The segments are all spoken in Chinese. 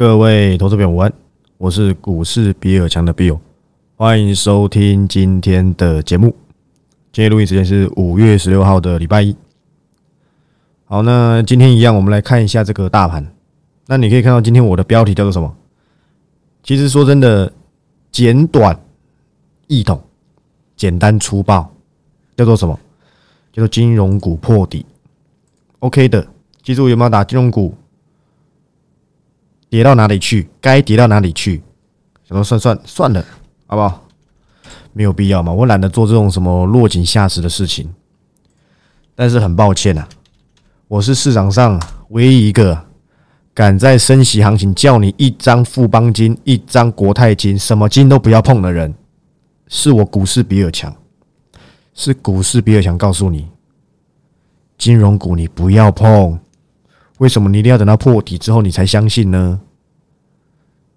各位投资朋友午安，我是股市比尔强的 Bill，欢迎收听今天的节目。今天录音时间是五月十六号的礼拜一。好，那今天一样，我们来看一下这个大盘。那你可以看到，今天我的标题叫做什么？其实说真的，简短易懂，简单粗暴，叫做什么？叫做金融股破底。OK 的，记住有没有打金融股？跌到哪里去？该跌到哪里去？想说算算算了，好不好？没有必要嘛，我懒得做这种什么落井下石的事情。但是很抱歉呐，我是市场上唯一一个敢在升息行情叫你一张富邦金、一张国泰金，什么金都不要碰的人，是我股市比尔强，是股市比尔强告诉你，金融股你不要碰。为什么你一定要等到破底之后你才相信呢？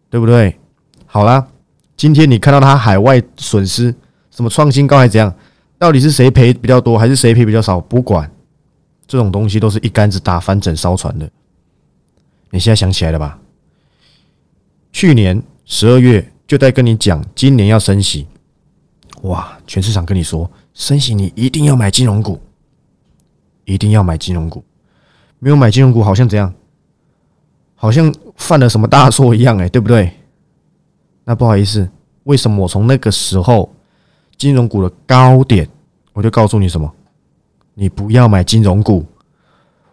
对不对？好啦，今天你看到它海外损失什么创新高还是怎样？到底是谁赔比较多还是谁赔比较少？不管，这种东西都是一竿子打翻整艘船的。你现在想起来了吧？去年十二月就在跟你讲，今年要升息，哇！全市场跟你说升息，你一定要买金融股，一定要买金融股。没有买金融股，好像怎样？好像犯了什么大错一样，哎，对不对？那不好意思，为什么我从那个时候金融股的高点，我就告诉你什么？你不要买金融股。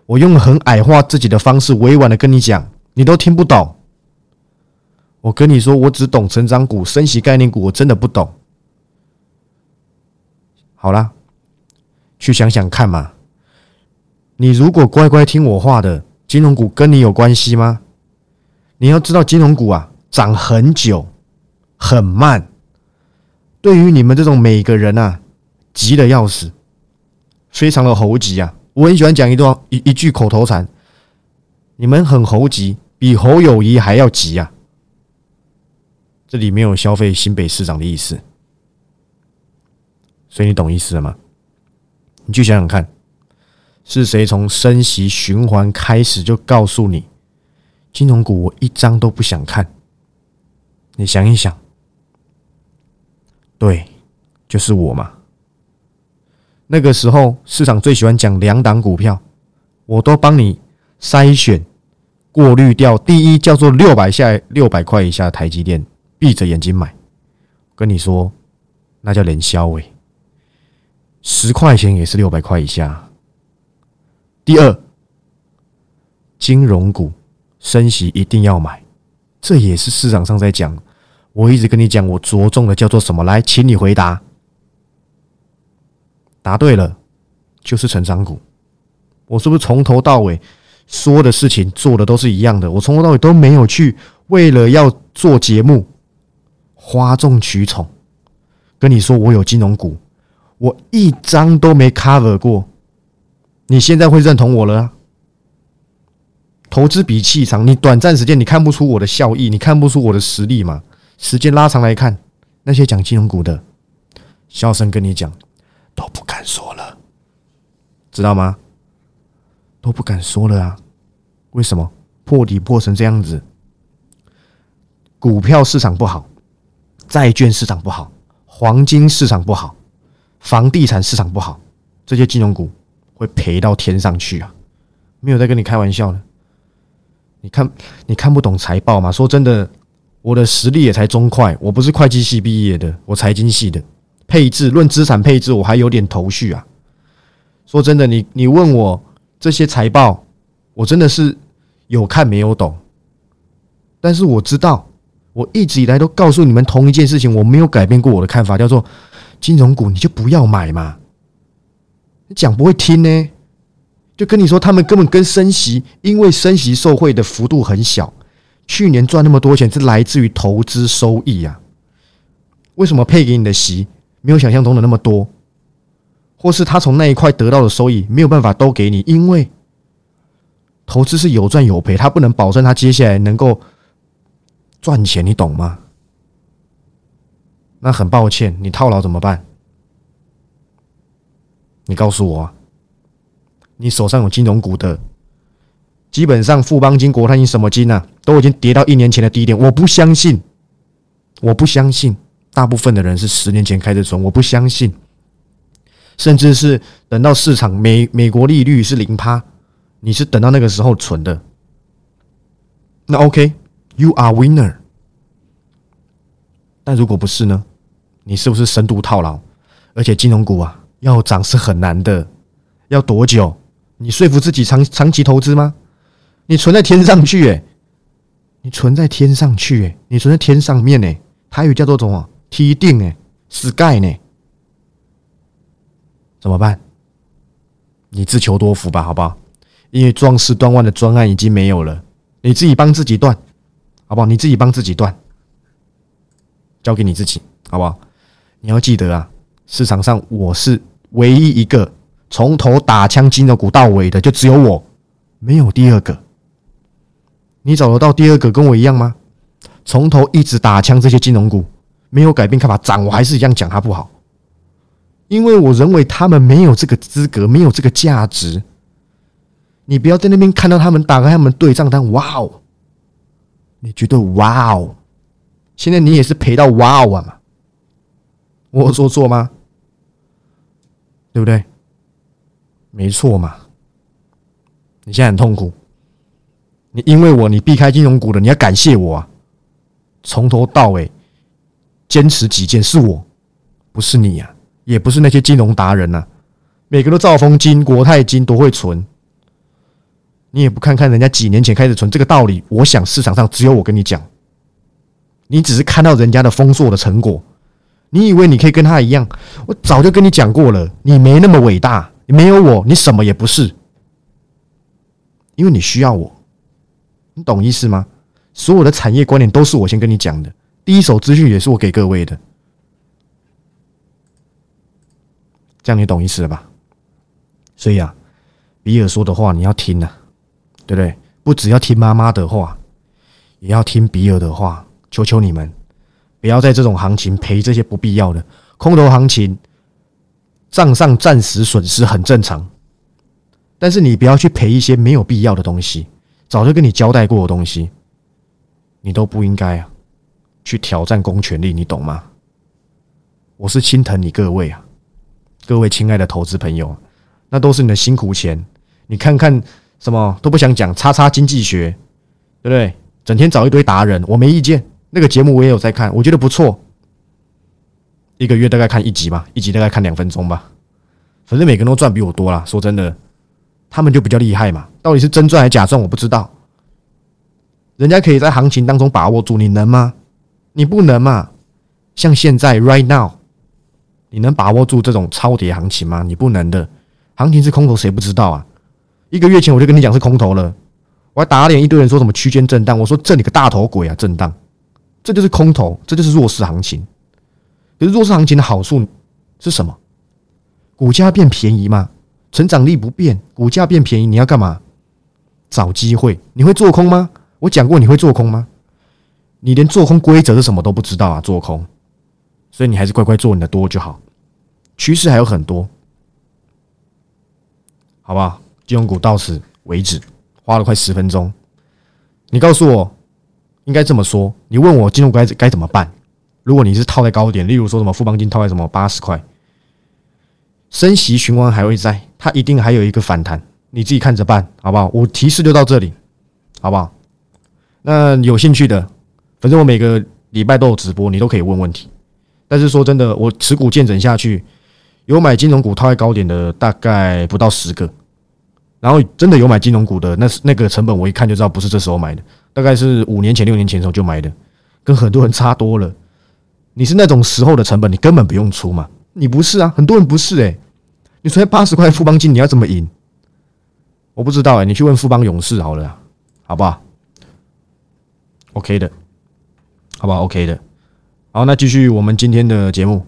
我用很矮化自己的方式，委婉的跟你讲，你都听不懂。我跟你说，我只懂成长股、升息概念股，我真的不懂。好啦，去想想看嘛。你如果乖乖听我话的，金融股跟你有关系吗？你要知道，金融股啊，涨很久，很慢。对于你们这种每个人啊，急的要死，非常的猴急啊！我很喜欢讲一段一一句口头禅：你们很猴急，比侯友谊还要急啊！这里没有消费新北市长的意思，所以你懂意思了吗？你去想想看。是谁从升息循环开始就告诉你，金融股我一张都不想看？你想一想，对，就是我嘛。那个时候市场最喜欢讲两档股票，我都帮你筛选、过滤掉。第一叫做六百下六百块以下的台积电，闭着眼睛买。跟你说，那叫连销伟，十块钱也是六百块以下。第二，金融股升息一定要买，这也是市场上在讲。我一直跟你讲，我着重的叫做什么？来，请你回答。答对了，就是成长股。我是不是从头到尾说的事情做的都是一样的？我从头到尾都没有去为了要做节目哗众取宠，跟你说我有金融股，我一张都没 cover 过。你现在会认同我了？投资比气长，你短暂时间你看不出我的效益，你看不出我的实力吗？时间拉长来看，那些讲金融股的，笑声跟你讲，都不敢说了，知道吗？都不敢说了啊！为什么？破底破成这样子，股票市场不好，债券市场不好，黄金市场不好，房地产市场不好，这些金融股。会赔到天上去啊！没有在跟你开玩笑的。你看，你看不懂财报吗？说真的，我的实力也才中快，我不是会计系毕业的，我财经系的。配置论资产配置，我还有点头绪啊。说真的，你你问我这些财报，我真的是有看没有懂。但是我知道，我一直以来都告诉你们同一件事情，我没有改变过我的看法，叫做金融股你就不要买嘛。讲不会听呢，就跟你说，他们根本跟升息，因为升息受贿的幅度很小。去年赚那么多钱是来自于投资收益啊，为什么配给你的息没有想象中的那么多？或是他从那一块得到的收益没有办法都给你？因为投资是有赚有赔，他不能保证他接下来能够赚钱，你懂吗？那很抱歉，你套牢怎么办？你告诉我，你手上有金融股的，基本上富邦金、国泰金什么金啊，都已经跌到一年前的低点。我不相信，我不相信，大部分的人是十年前开始存，我不相信。甚至是等到市场美美国利率是零趴，你是等到那个时候存的。那 OK，You are winner。但如果不是呢？你是不是深度套牢？而且金融股啊，要涨是很难的，要多久？你说服自己长长期投资吗？你存在天上去诶，你存在天上去诶，你存在天上面诶，它有叫做什么？梯定诶，sky 呢？怎么办？你自求多福吧，好不好？因为壮士断腕的专案已经没有了，你自己帮自己断，好不好？你自己帮自己断，交给你自己，好不好？你要记得啊，市场上我是唯一一个从头打枪金融股到尾的，就只有我，没有第二个。你找得到第二个跟我一样吗？从头一直打枪这些金融股，没有改变看法，涨我还是一样讲它不好。因为我认为他们没有这个资格，没有这个价值。你不要在那边看到他们打开他们对账单，哇哦！你觉得哇哦？现在你也是赔到哇哦啊嘛？我说错吗？对不对？没错嘛。你现在很痛苦，你因为我你避开金融股了，你要感谢我啊！从头到尾坚持己见是我，不是你呀。也不是那些金融达人呐，每个都兆丰金、国泰金都会存，你也不看看人家几年前开始存这个道理。我想市场上只有我跟你讲，你只是看到人家的丰硕的成果，你以为你可以跟他一样？我早就跟你讲过了，你没那么伟大，你没有我，你什么也不是，因为你需要我，你懂意思吗？所有的产业观念都是我先跟你讲的，第一手资讯也是我给各位的。这样你懂意思了吧？所以啊，比尔说的话你要听啊，对不对？不只要听妈妈的话，也要听比尔的话。求求你们，不要在这种行情赔这些不必要的空头行情，账上暂时损失很正常，但是你不要去赔一些没有必要的东西。早就跟你交代过的东西，你都不应该啊去挑战公权力，你懂吗？我是心疼你各位啊。各位亲爱的投资朋友，那都是你的辛苦钱。你看看什么都不想讲，叉叉经济学，对不对？整天找一堆达人，我没意见。那个节目我也有在看，我觉得不错。一个月大概看一集吧，一集大概看两分钟吧。反正每个人都赚比我多啦。说真的，他们就比较厉害嘛。到底是真赚还是假赚，我不知道。人家可以在行情当中把握住，你能吗？你不能嘛。像现在，right now。你能把握住这种超跌行情吗？你不能的，行情是空头，谁不知道啊？一个月前我就跟你讲是空头了，我还打脸一堆人说什么区间震荡，我说这你个大头鬼啊！震荡，这就是空头，这就是弱势行情。可是弱势行情的好处是什么？股价变便宜吗？成长力不变，股价变便宜，你要干嘛？找机会？你会做空吗？我讲过你会做空吗？你连做空规则是什么都不知道啊！做空。所以你还是乖乖做你的多就好，趋势还有很多，好不好？金融股到此为止，花了快十分钟。你告诉我应该这么说，你问我金融该该怎么办？如果你是套在高点，例如说什么富邦金套在什么八十块，升息循环还会在，它一定还有一个反弹，你自己看着办，好不好？我提示就到这里，好不好？那有兴趣的，反正我每个礼拜都有直播，你都可以问问题。但是说真的，我持股见整下去，有买金融股套在高点的大概不到十个，然后真的有买金融股的，那是那个成本我一看就知道不是这时候买的，大概是五年前、六年前时候就买的，跟很多人差多了。你是那种时候的成本，你根本不用出嘛？你不是啊，很多人不是哎，你存八十块富邦金，你要怎么赢？我不知道哎，你去问富邦勇士好了，好不好？OK 的，好不好？OK 的。好，那继续我们今天的节目。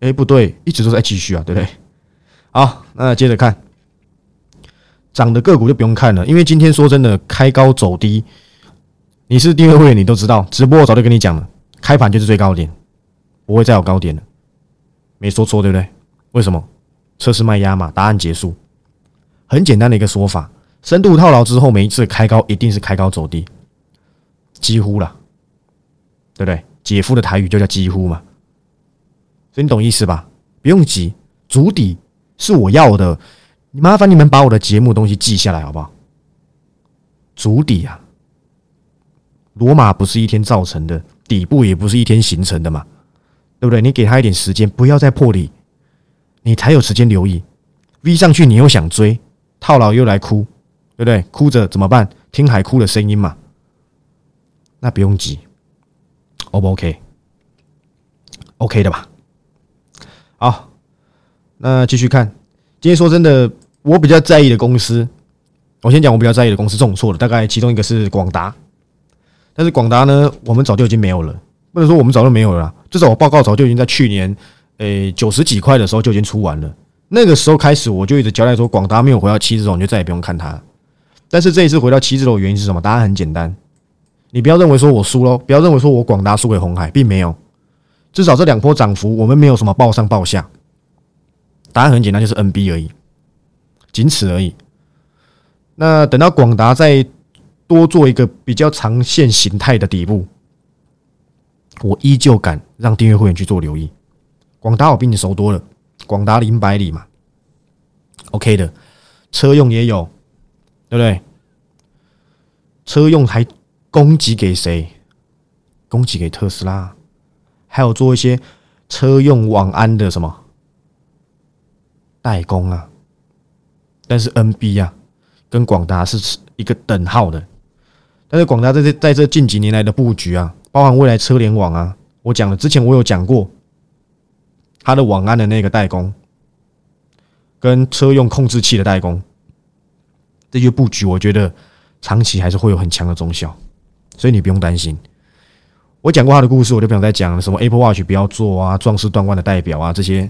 哎，不对，一直都在继续啊，对不对？好，那接着看，涨的个股就不用看了，因为今天说真的，开高走低。你是订阅会员，你都知道，直播我早就跟你讲了，开盘就是最高点，不会再有高点了，没说错，对不对？为什么？测试卖压嘛，答案结束。很简单的一个说法，深度套牢之后，每一次开高一定是开高走低，几乎了，对不对？姐夫的台语就叫几乎嘛，所以你懂意思吧？不用急，足底是我要的，你麻烦你们把我的节目东西记下来好不好？足底啊，罗马不是一天造成的，底部也不是一天形成的嘛，对不对？你给他一点时间，不要再破底，你才有时间留意。V 上去你又想追，套牢又来哭。对不对？哭着怎么办？听海哭的声音嘛。那不用急，O 不 OK？OK 的吧。好，那继续看。今天说真的，我比较在意的公司，我先讲我比较在意的公司，重挫的大概其中一个是广达。但是广达呢，我们早就已经没有了。不能说我们早就没有了，至少我报告早就已经在去年，诶九十几块的时候就已经出完了。那个时候开始，我就一直交代说，广达没有回到七字头，你就再也不用看它。但是这一次回到七字头的原因是什么？答案很简单，你不要认为说我输喽，不要认为说我广达输给红海，并没有，至少这两波涨幅我们没有什么报上报下。答案很简单，就是 NB 而已，仅此而已。那等到广达在多做一个比较长线形态的底部，我依旧敢让订阅会员去做留意。广达我比你熟多了，广达零百里嘛，OK 的，车用也有。对不对？车用还供给给谁？供给给特斯拉，还有做一些车用网安的什么代工啊？但是 NB 啊，跟广达是一个等号的。但是广达在这在这近几年来的布局啊，包含未来车联网啊，我讲了之前我有讲过，它的网安的那个代工，跟车用控制器的代工。这些布局，我觉得长期还是会有很强的中效，所以你不用担心。我讲过他的故事，我就不想再讲了。什么 Apple Watch 不要做啊，壮士断腕的代表啊，这些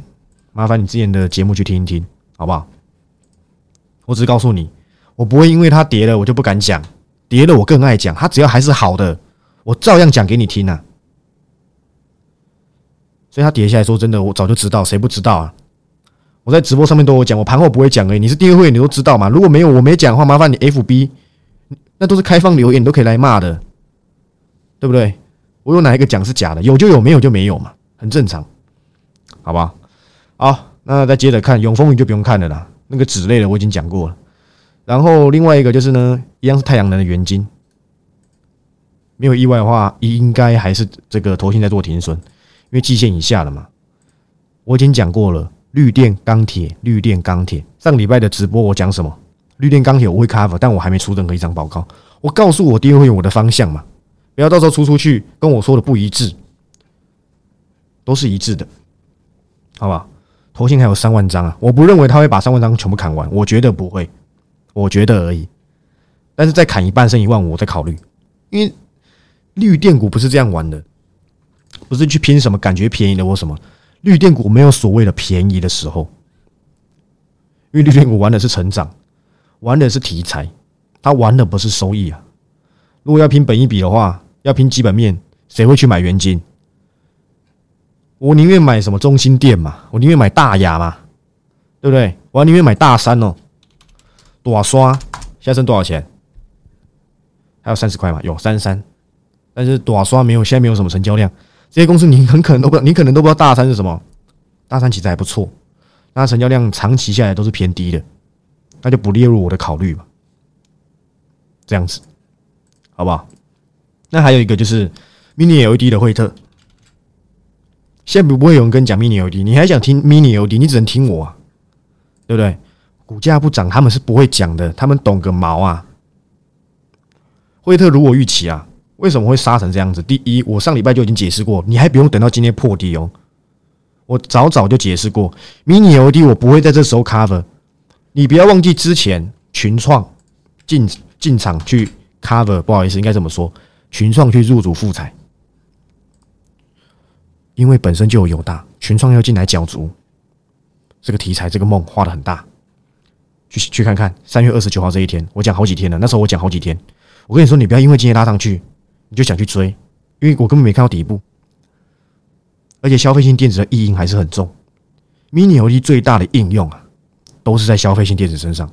麻烦你之前的节目去听一听，好不好？我只是告诉你，我不会因为它跌了，我就不敢讲；跌了，我更爱讲。它只要还是好的，我照样讲给你听啊。所以它跌下来说真的，我早就知道，谁不知道啊？我在直播上面都有讲，我盘后不会讲诶。你是订阅会，你都知道嘛？如果没有我没讲的话，麻烦你 FB，那都是开放留言，你都可以来骂的，对不对？我有哪一个讲是假的？有就有，没有就没有嘛，很正常，好吧？好，那再接着看永丰你就不用看了啦，那个纸类的我已经讲过了。然后另外一个就是呢，一样是太阳能的原金，没有意外的话，应该还是这个头先在做停损，因为季线以下了嘛。我已经讲过了。绿电钢铁，绿电钢铁。上礼拜的直播我讲什么？绿电钢铁我会 cover，但我还没出任何一张报告。我告诉我第二会员我的方向嘛，不要到时候出出去跟我说的不一致，都是一致的，好吧？头信还有三万张啊，我不认为他会把三万张全部砍完，我觉得不会，我觉得而已。但是再砍一半剩一万五，我再考虑，因为绿电股不是这样玩的，不是去拼什么感觉便宜的或什么。绿电股没有所谓的便宜的时候，因为绿电股玩的是成长，玩的是题材，它玩的不是收益啊。如果要拼本一比的话，要拼基本面，谁会去买元金？我宁愿买什么中心店嘛，我宁愿买大雅嘛，对不对？我宁愿买大山哦。多刷现在剩多少钱？还有三十块嘛？有三三，但是多刷没有，现在没有什么成交量。这些公司你很可能都不知道，你可能都不知道大三是什么。大三其实还不错，那成交量长期下来都是偏低的，那就不列入我的考虑吧。这样子，好不好？那还有一个就是 Mini LED 的惠特，现在不不会有人跟你讲 Mini LED，你还想听 Mini LED，你只能听我，啊，对不对？股价不涨，他们是不会讲的，他们懂个毛啊！惠特如果预期啊。为什么会杀成这样子？第一，我上礼拜就已经解释过，你还不用等到今天破底哦。我早早就解释过，mini LED 我不会在这时候 cover。你不要忘记之前群创进进场去 cover，不好意思，应该这么说，群创去入主富彩，因为本身就有有大，群创要进来角逐，这个题材这个梦画的很大。去去看看三月二十九号这一天，我讲好几天了，那时候我讲好几天，我跟你说，你不要因为今天拉上去。你就想去追，因为我根本没看到底部，而且消费性电子的意义还是很重。Mini LED 最大的应用啊，都是在消费性电子身上。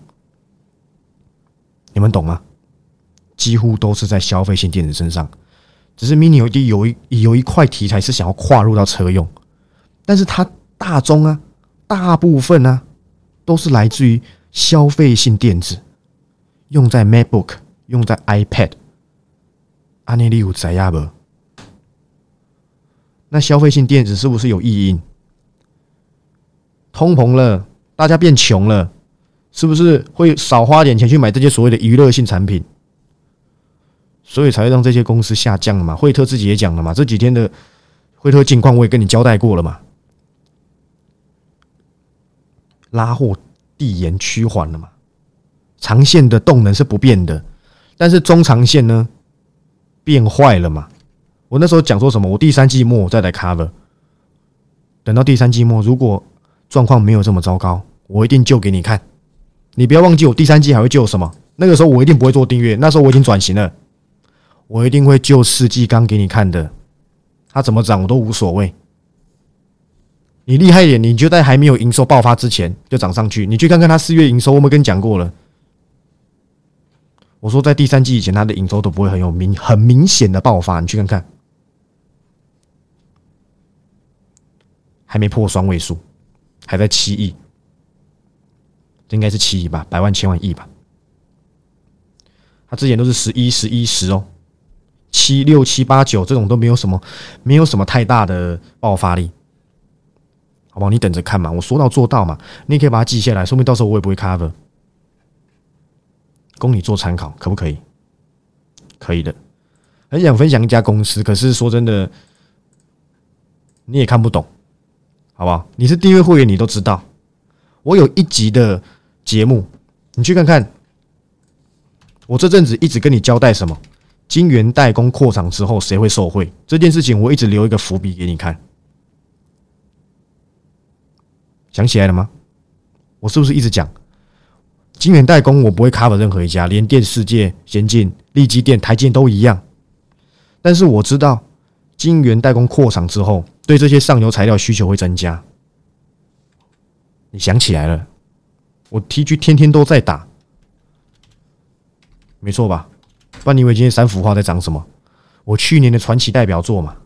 你们懂吗？几乎都是在消费性电子身上，只是 Mini LED 有一有一块题材是想要跨入到车用，但是它大中啊，大部分呢都是来自于消费性电子，用在 MacBook，用在 iPad，安内利有在亚不？那消费性电子是不是有意义？通膨了，大家变穷了，是不是会少花点钱去买这些所谓的娱乐性产品？所以才会让这些公司下降了嘛？惠特自己也讲了嘛，这几天的惠特近况我也跟你交代过了嘛，拉货递延趋缓了嘛，长线的动能是不变的，但是中长线呢变坏了嘛？我那时候讲说什么？我第三季末再来 cover，等到第三季末如果状况没有这么糟糕，我一定救给你看。你不要忘记，我第三季还会救什么？那个时候我一定不会做订阅，那时候我已经转型了，我一定会救世纪刚给你看的。它怎么涨我都无所谓。你厉害一点，你就在还没有营收爆发之前就涨上去。你去看看它四月营收，我们跟你讲过了。我说在第三季以前，它的营收都不会很有明很明显的爆发。你去看看。还没破双位数，还在七亿，应该是七亿吧，百万千万亿吧。他之前都是十一十一十哦，七六七八九这种都没有什么，没有什么太大的爆发力，好不好？你等着看嘛，我说到做到嘛，你可以把它记下来，说明到时候我也不会 cover，供你做参考，可不可以？可以的。很想分享一家公司，可是说真的，你也看不懂。好不好？你是订阅会员，你都知道。我有一集的节目，你去看看。我这阵子一直跟你交代什么？金源代工扩厂之后，谁会受贿这件事情，我一直留一个伏笔给你看。想起来了吗？我是不是一直讲金源代工？我不会 cover 任何一家，连电世界、先进、立基电、台积都一样。但是我知道金源代工扩厂之后。对这些上游材料需求会增加，你想起来了？我 TG 天天都在打，没错吧？不然你以为今天三幅画在涨什么？我去年的传奇代表作嘛，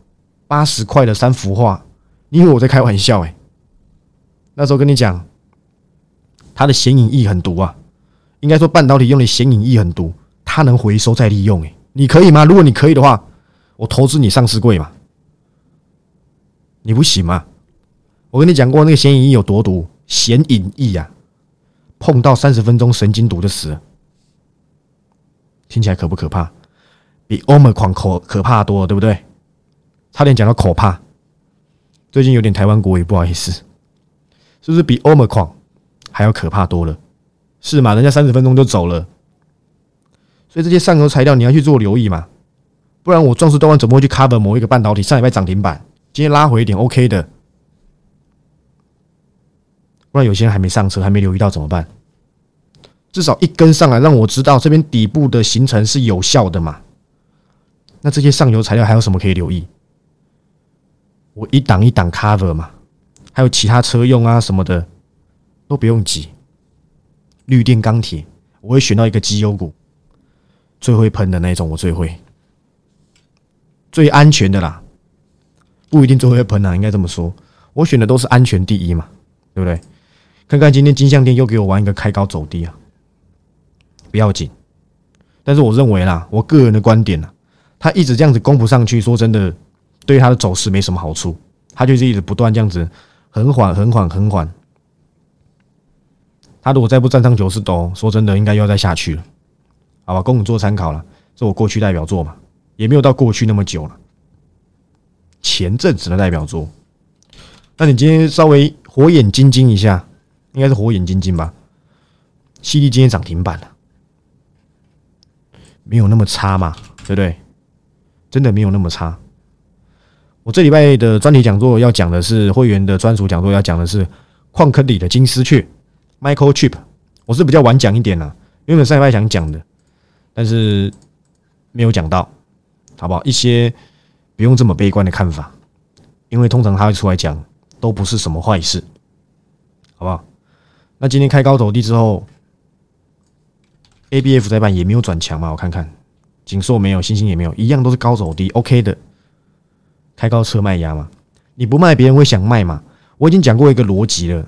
八十块的三幅画，你以为我在开玩笑？哎，那时候跟你讲，它的显影液很毒啊，应该说半导体用的显影液很毒，它能回收再利用。哎，你可以吗？如果你可以的话，我投资你上市柜嘛。你不行吗？我跟你讲过那个显影液有多毒，显影液呀，碰到三十分钟神经毒就死了。听起来可不可怕？比欧美狂可可怕多了，对不对？差点讲到可怕。最近有点台湾国语，不好意思，是不是比欧美矿还要可怕多了？是嘛？人家三十分钟就走了，所以这些上游材料你要去做留意嘛，不然我壮士断腕怎么会去 cover 某一个半导体上礼拜涨停板？今天拉回一点，OK 的。不然有些人还没上车，还没留意到怎么办？至少一根上来，让我知道这边底部的形成是有效的嘛？那这些上游材料还有什么可以留意？我一档一档 cover 嘛，还有其他车用啊什么的都不用急。绿电钢铁，我会选到一个绩优股，最会喷的那种，我最会，最安全的啦。不一定最后会喷啊，应该这么说。我选的都是安全第一嘛，对不对？看看今天金项店又给我玩一个开高走低啊，不要紧。但是我认为啦，我个人的观点呢，它一直这样子攻不上去，说真的，对它的走势没什么好处。它就是一直不断这样子很缓、很缓、很缓。他如果再不站上九十斗，说真的，应该又要再下去了。好吧，供你做参考了，是我过去代表作嘛，也没有到过去那么久了。前阵子的代表作，那你今天稍微火眼金睛一下，应该是火眼金睛吧？犀利今天涨停板了，没有那么差嘛，对不对？真的没有那么差。我这礼拜的专题讲座要讲的是会员的专属讲座，要讲的是矿坑里的金丝雀 （Michael Chip）。我是比较晚讲一点了，原本上礼拜想讲的，但是没有讲到，好不好？一些。不用这么悲观的看法，因为通常他会出来讲，都不是什么坏事，好不好？那今天开高走低之后，A B F 在办也没有转强嘛，我看看，锦硕没有，星星也没有，一样都是高走低，OK 的，开高车卖压嘛，你不卖别人会想卖嘛？我已经讲过一个逻辑了，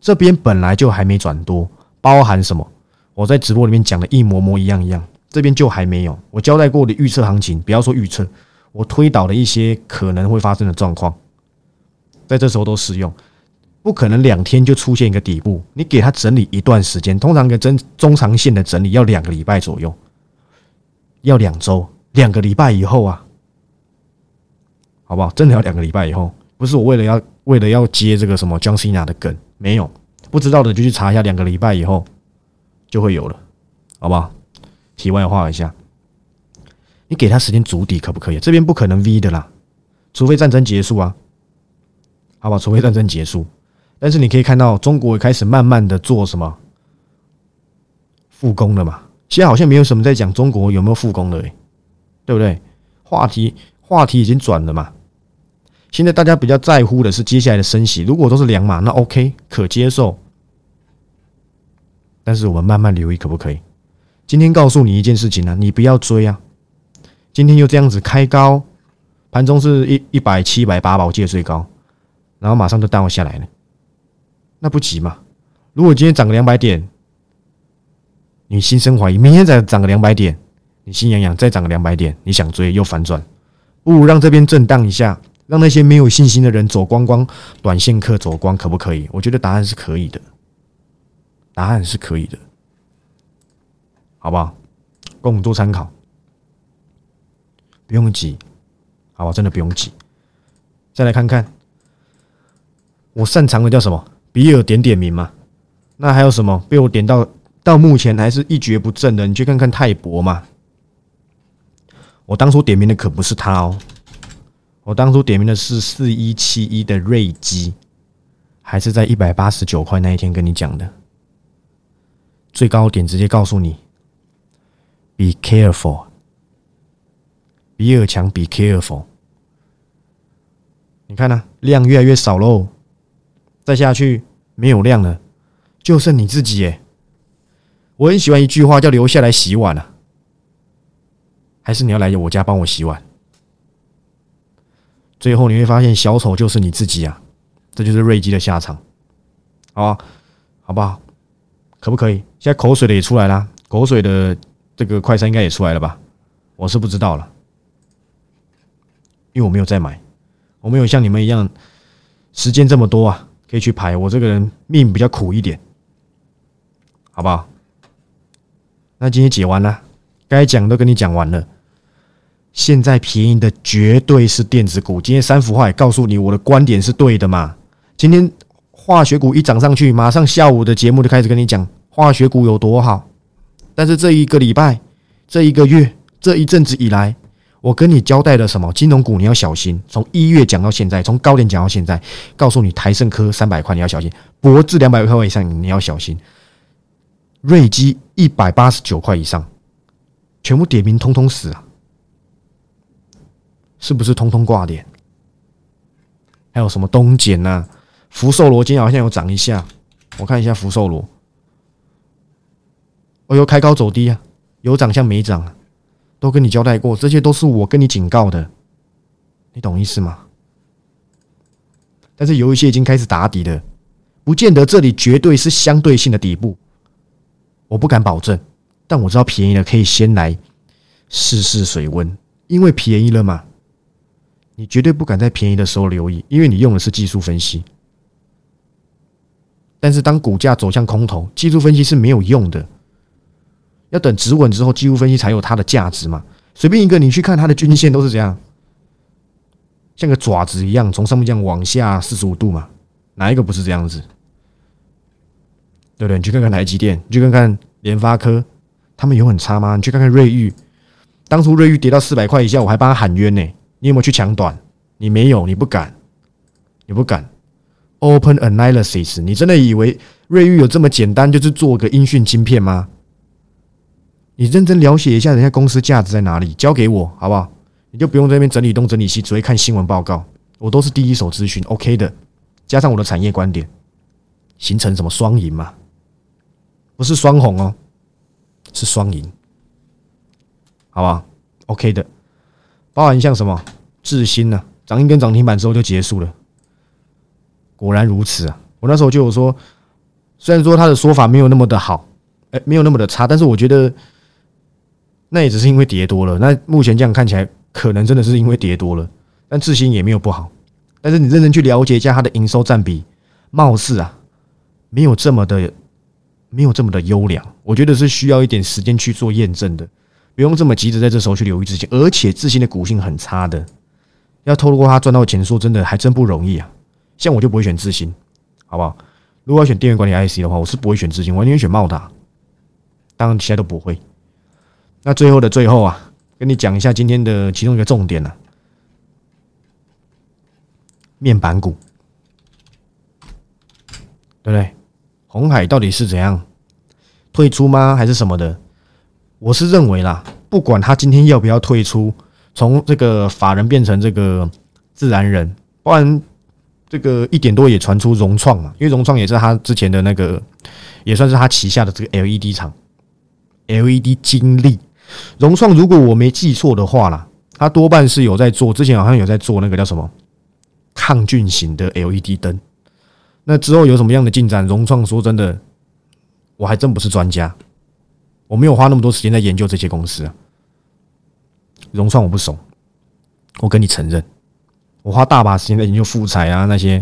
这边本来就还没转多，包含什么？我在直播里面讲的一模模一样一样，这边就还没有。我交代过的预测行情，不要说预测，我推导了一些可能会发生的状况，在这时候都适用。不可能两天就出现一个底部，你给它整理一段时间，通常一个中中长线的整理要两个礼拜左右，要两周，两个礼拜以后啊，好不好？真的要两个礼拜以后，不是我为了要为了要接这个什么江西娜的梗，没有，不知道的就去查一下，两个礼拜以后就会有了，好不好？题外话一下，你给他时间筑底可不可以？这边不可能 V 的啦，除非战争结束啊，好吧？除非战争结束。但是你可以看到，中国也开始慢慢的做什么复工了嘛？现在好像没有什么在讲中国有没有复工了，诶，对不对？话题话题已经转了嘛。现在大家比较在乎的是接下来的升息，如果都是两码，那 OK 可接受。但是我们慢慢留意可不可以？今天告诉你一件事情呢，你不要追啊。今天又这样子开高，盘中是一一百七百八吧，我记得最高，然后马上就淡下来了。那不急嘛？如果今天涨个两百点，你心生怀疑；明天再涨个两百点，你心痒痒；再涨个两百点，你想追又反转，不如让这边震荡一下，让那些没有信心的人走光光，短线客走光，可不可以？我觉得答案是可以的，答案是可以的，好不好？供做参考，不用急，好吧？真的不用急。再来看看，我擅长的叫什么？比尔点点名嘛，那还有什么被我点到到目前还是一蹶不振的？你去看看泰博嘛。我当初点名的可不是他哦，我当初点名的是四一七一的瑞基，还是在一百八十九块那一天跟你讲的最高点，直接告诉你，Be careful，比尔强，Be careful。你看呢，量越来越少喽。再下去没有量了，就剩你自己耶。我很喜欢一句话，叫“留下来洗碗”啊，还是你要来我家帮我洗碗？最后你会发现，小丑就是你自己啊！这就是瑞基的下场，好吧？好不好？可不可以？现在口水的也出来啦，口水的这个快餐应该也出来了吧？我是不知道了，因为我没有再买，我没有像你们一样时间这么多啊。可以去排，我这个人命比较苦一点，好不好？那今天解完了，该讲都跟你讲完了。现在便宜的绝对是电子股。今天三幅画也告诉你，我的观点是对的嘛？今天化学股一涨上去，马上下午的节目就开始跟你讲化学股有多好。但是这一个礼拜、这一个月、这一阵子以来，我跟你交代了什么？金融股你要小心。从一月讲到现在，从高点讲到现在，告诉你台盛科三百块你要小心，博智两百块以上你要小心，瑞基一百八十九块以上，全部点名通通死啊！是不是通通挂点？还有什么东碱呐？福寿螺今天好像有涨一下，我看一下福寿螺，哦呦，开高走低啊，有涨像没涨。都跟你交代过，这些都是我跟你警告的，你懂意思吗？但是有一些已经开始打底的，不见得这里绝对是相对性的底部，我不敢保证，但我知道便宜了可以先来试试水温，因为便宜了嘛，你绝对不敢在便宜的时候留意，因为你用的是技术分析。但是当股价走向空头，技术分析是没有用的。要等止稳之后，技术分析才有它的价值嘛？随便一个你去看它的均线都是这样，像个爪子一样从上面这样往下四十五度嘛？哪一个不是这样子？对不对？你去看看台积电，你去看看联发科，他们有很差吗？你去看看瑞昱，当初瑞昱跌到四百块以下，我还帮他喊冤呢。你有没有去抢短？你没有，你不敢，你不敢。Open Analysis，你真的以为瑞昱有这么简单，就是做个音讯晶片吗？你认真了解一下人家公司价值在哪里，交给我好不好？你就不用在那边整理东整理西，只会看新闻报告。我都是第一手资讯，OK 的，加上我的产业观点，形成什么双赢嘛？不是双红哦，是双赢，好不好？OK 的，包含像什么智新呢？涨一根涨停板之后就结束了，果然如此啊！我那时候就有说，虽然说他的说法没有那么的好，哎，没有那么的差，但是我觉得那也只是因为跌多了。那目前这样看起来，可能真的是因为跌多了，但智新也没有不好。但是你认真去了解一下它的营收占比，貌似啊，没有这么的，没有这么的优良。我觉得是需要一点时间去做验证的，不用这么急着在这时候去留意自己。而且自信的股性很差的，要透过它赚到钱，说真的还真不容易啊。像我就不会选自信，好不好？如果要选电源管理 IC 的话，我是不会选自信，我宁愿选茂达。当然其他都不会。那最后的最后啊，跟你讲一下今天的其中一个重点呢。面板股，对不对？红海到底是怎样退出吗？还是什么的？我是认为啦，不管他今天要不要退出，从这个法人变成这个自然人，不然这个一点多也传出融创嘛，因为融创也是他之前的那个，也算是他旗下的这个 LED 厂，LED 精力。融创如果我没记错的话啦，他多半是有在做，之前好像有在做那个叫什么？抗菌型的 LED 灯，那之后有什么样的进展？融创说真的，我还真不是专家，我没有花那么多时间在研究这些公司啊。融创我不熟，我跟你承认，我花大把时间在研究富彩啊那些，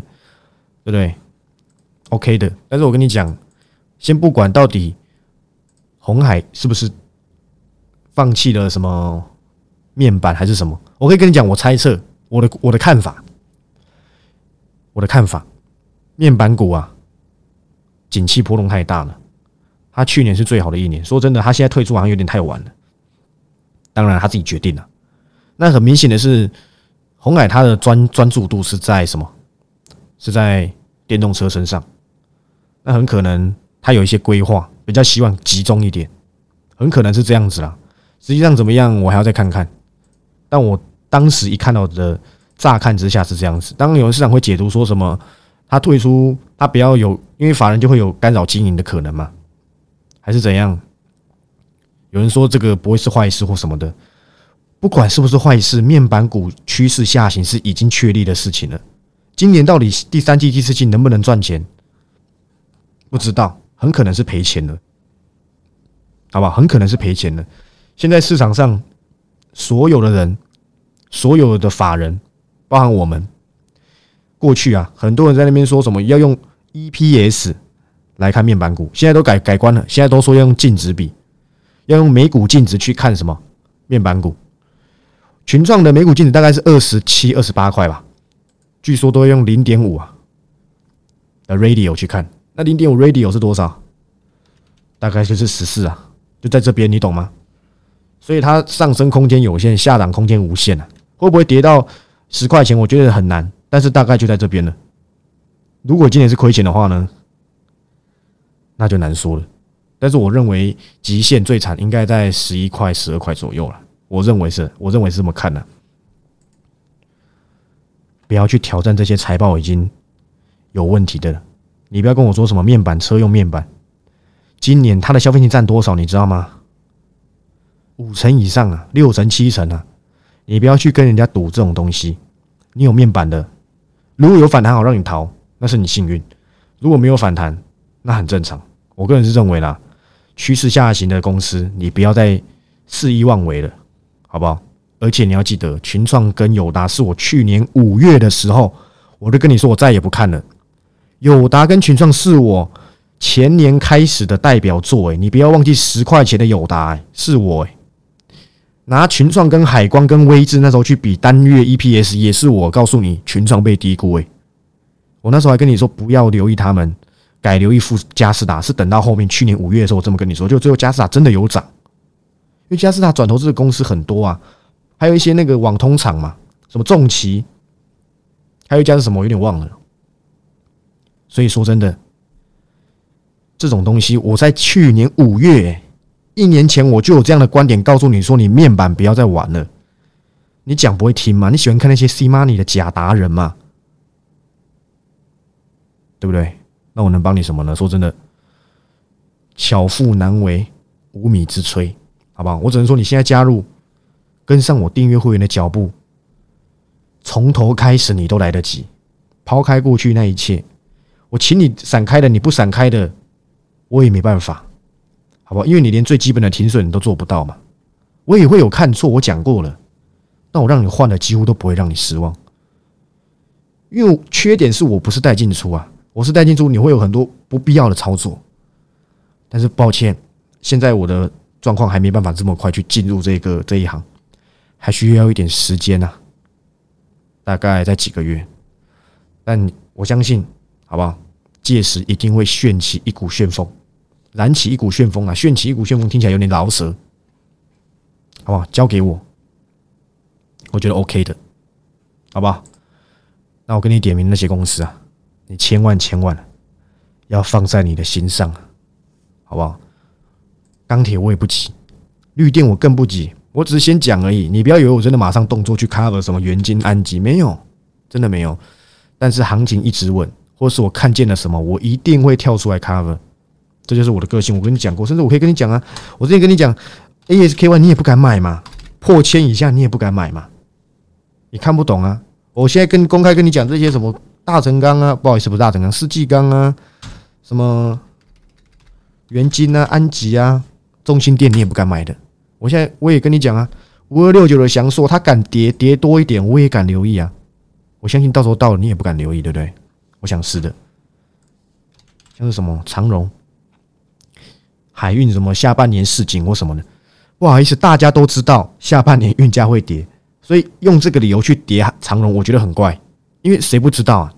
对不对？OK 的，但是我跟你讲，先不管到底红海是不是放弃了什么面板还是什么，我可以跟你讲，我猜测我的我的看法。我的看法，面板股啊，景气波动太大了。他去年是最好的一年，说真的，他现在退出好像有点太晚了。当然他自己决定了。那很明显的是，红海他的专专注度是在什么？是在电动车身上。那很可能他有一些规划，比较希望集中一点，很可能是这样子啦。实际上怎么样，我还要再看看。但我当时一看到的。乍看之下是这样子，当然有人市场会解读说什么，他退出，他不要有，因为法人就会有干扰经营的可能嘛，还是怎样？有人说这个不会是坏事或什么的，不管是不是坏事，面板股趋势下行是已经确立的事情了。今年到底第三季、第四季能不能赚钱，不知道，很可能是赔钱了，好吧？很可能是赔钱了。现在市场上所有的人，所有的法人。包含我们过去啊，很多人在那边说什么要用 EPS 来看面板股，现在都改改观了，现在都说要用净值比，要用每股净值去看什么面板股。群创的每股净值大概是二十七、二十八块吧，据说都要用零点五啊的 Radio 去看，那零点五 Radio 是多少？大概就是十四啊，就在这边，你懂吗？所以它上升空间有限，下档空间无限啊，会不会跌到？十块钱我觉得很难，但是大概就在这边了。如果今年是亏钱的话呢，那就难说了。但是我认为极限最惨应该在十一块、十二块左右了。我认为是，我认为是这么看的。不要去挑战这些财报已经有问题的了。你不要跟我说什么面板车用面板，今年它的消费性占多少？你知道吗？五成以上啊，六成、七成啊。你不要去跟人家赌这种东西。你有面板的，如果有反弹好让你逃，那是你幸运；如果没有反弹，那很正常。我个人是认为啦，趋势下行的公司，你不要再肆意妄为了，好不好？而且你要记得，群创跟友达是我去年五月的时候，我就跟你说，我再也不看了。友达跟群创是我前年开始的代表作，诶，你不要忘记十块钱的友达，是我诶。拿群创跟海光跟威智那时候去比单月 EPS，也是我告诉你群创被低估诶。我那时候还跟你说不要留意他们，改留意副加斯达。是等到后面去年五月的时候，我这么跟你说，就最后加斯达真的有涨，因为加斯达转投资的公司很多啊，还有一些那个网通厂嘛，什么重旗，还有一家是什么，我有点忘了。所以说真的，这种东西我在去年五月。一年前我就有这样的观点，告诉你说你面板不要再玩了。你讲不会听吗？你喜欢看那些 C money 的假达人吗？对不对？那我能帮你什么呢？说真的，巧妇难为无米之炊，好不好？我只能说，你现在加入，跟上我订阅会员的脚步，从头开始你都来得及。抛开过去那一切，我请你闪开的，你不闪开的，我也没办法，好不好？因为你连最基本的停损你都做不到嘛。我也会有看错，我讲过了，但我让你换的几乎都不会让你失望。因为缺点是我不是带进出啊，我是带进出，你会有很多不必要的操作。但是抱歉，现在我的状况还没办法这么快去进入这个这一行，还需要一点时间呐，大概在几个月。但我相信，好不好？届时一定会旋起一股旋风，燃起一股旋风啊！旋起一股旋风听起来有点老舌，好不好？交给我，我觉得 OK 的，好不好？那我跟你点名那些公司啊，你千万千万要放在你的心上。好不好？钢铁我也不急，绿电我更不急，我只是先讲而已。你不要以为我真的马上动作去 cover 什么元金安吉，没有，真的没有。但是行情一直稳，或是我看见了什么，我一定会跳出来 cover。这就是我的个性。我跟你讲过，甚至我可以跟你讲啊，我之前跟你讲，ASKY 你也不敢买嘛，破千以下你也不敢买嘛，你看不懂啊。我现在跟公开跟你讲这些什么大成钢啊，不好意思，不是大成钢，世纪钢啊，什么。元金啊，安吉啊，中心店你也不敢买的。我现在我也跟你讲啊，五二六九的翔硕，它敢跌跌多一点，我也敢留意啊。我相信到时候到了，你也不敢留意，对不对？我想是的。像是什么长荣、海运什么下半年市井或什么的，不好意思，大家都知道下半年运价会跌，所以用这个理由去跌长荣，我觉得很怪，因为谁不知道啊？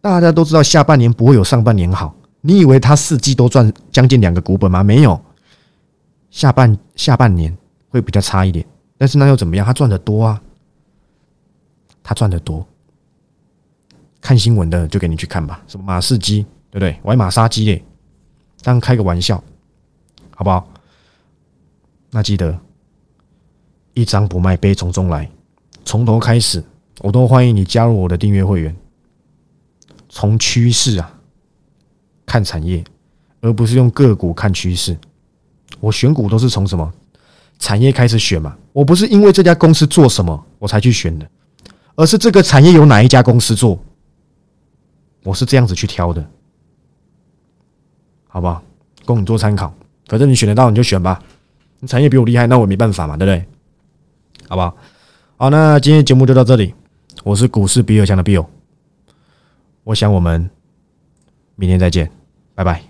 大家都知道下半年不会有上半年好。你以为他四季都赚将近两个股本吗？没有，下半下半年会比较差一点，但是那又怎么样？他赚的多啊，他赚的多。看新闻的就给你去看吧，什么马士基，对不对？玩马杀鸡嘞，当开个玩笑，好不好？那记得一张不卖，悲从中来，从头开始，我都欢迎你加入我的订阅会员，从趋势啊。看产业，而不是用个股看趋势。我选股都是从什么产业开始选嘛？我不是因为这家公司做什么我才去选的，而是这个产业有哪一家公司做，我是这样子去挑的，好不好？供你做参考。反正你选得到你就选吧，你产业比我厉害，那我没办法嘛，对不对？好不好？好，那今天节目就到这里。我是股市比尔强的 Bill，我想我们明天再见。拜拜。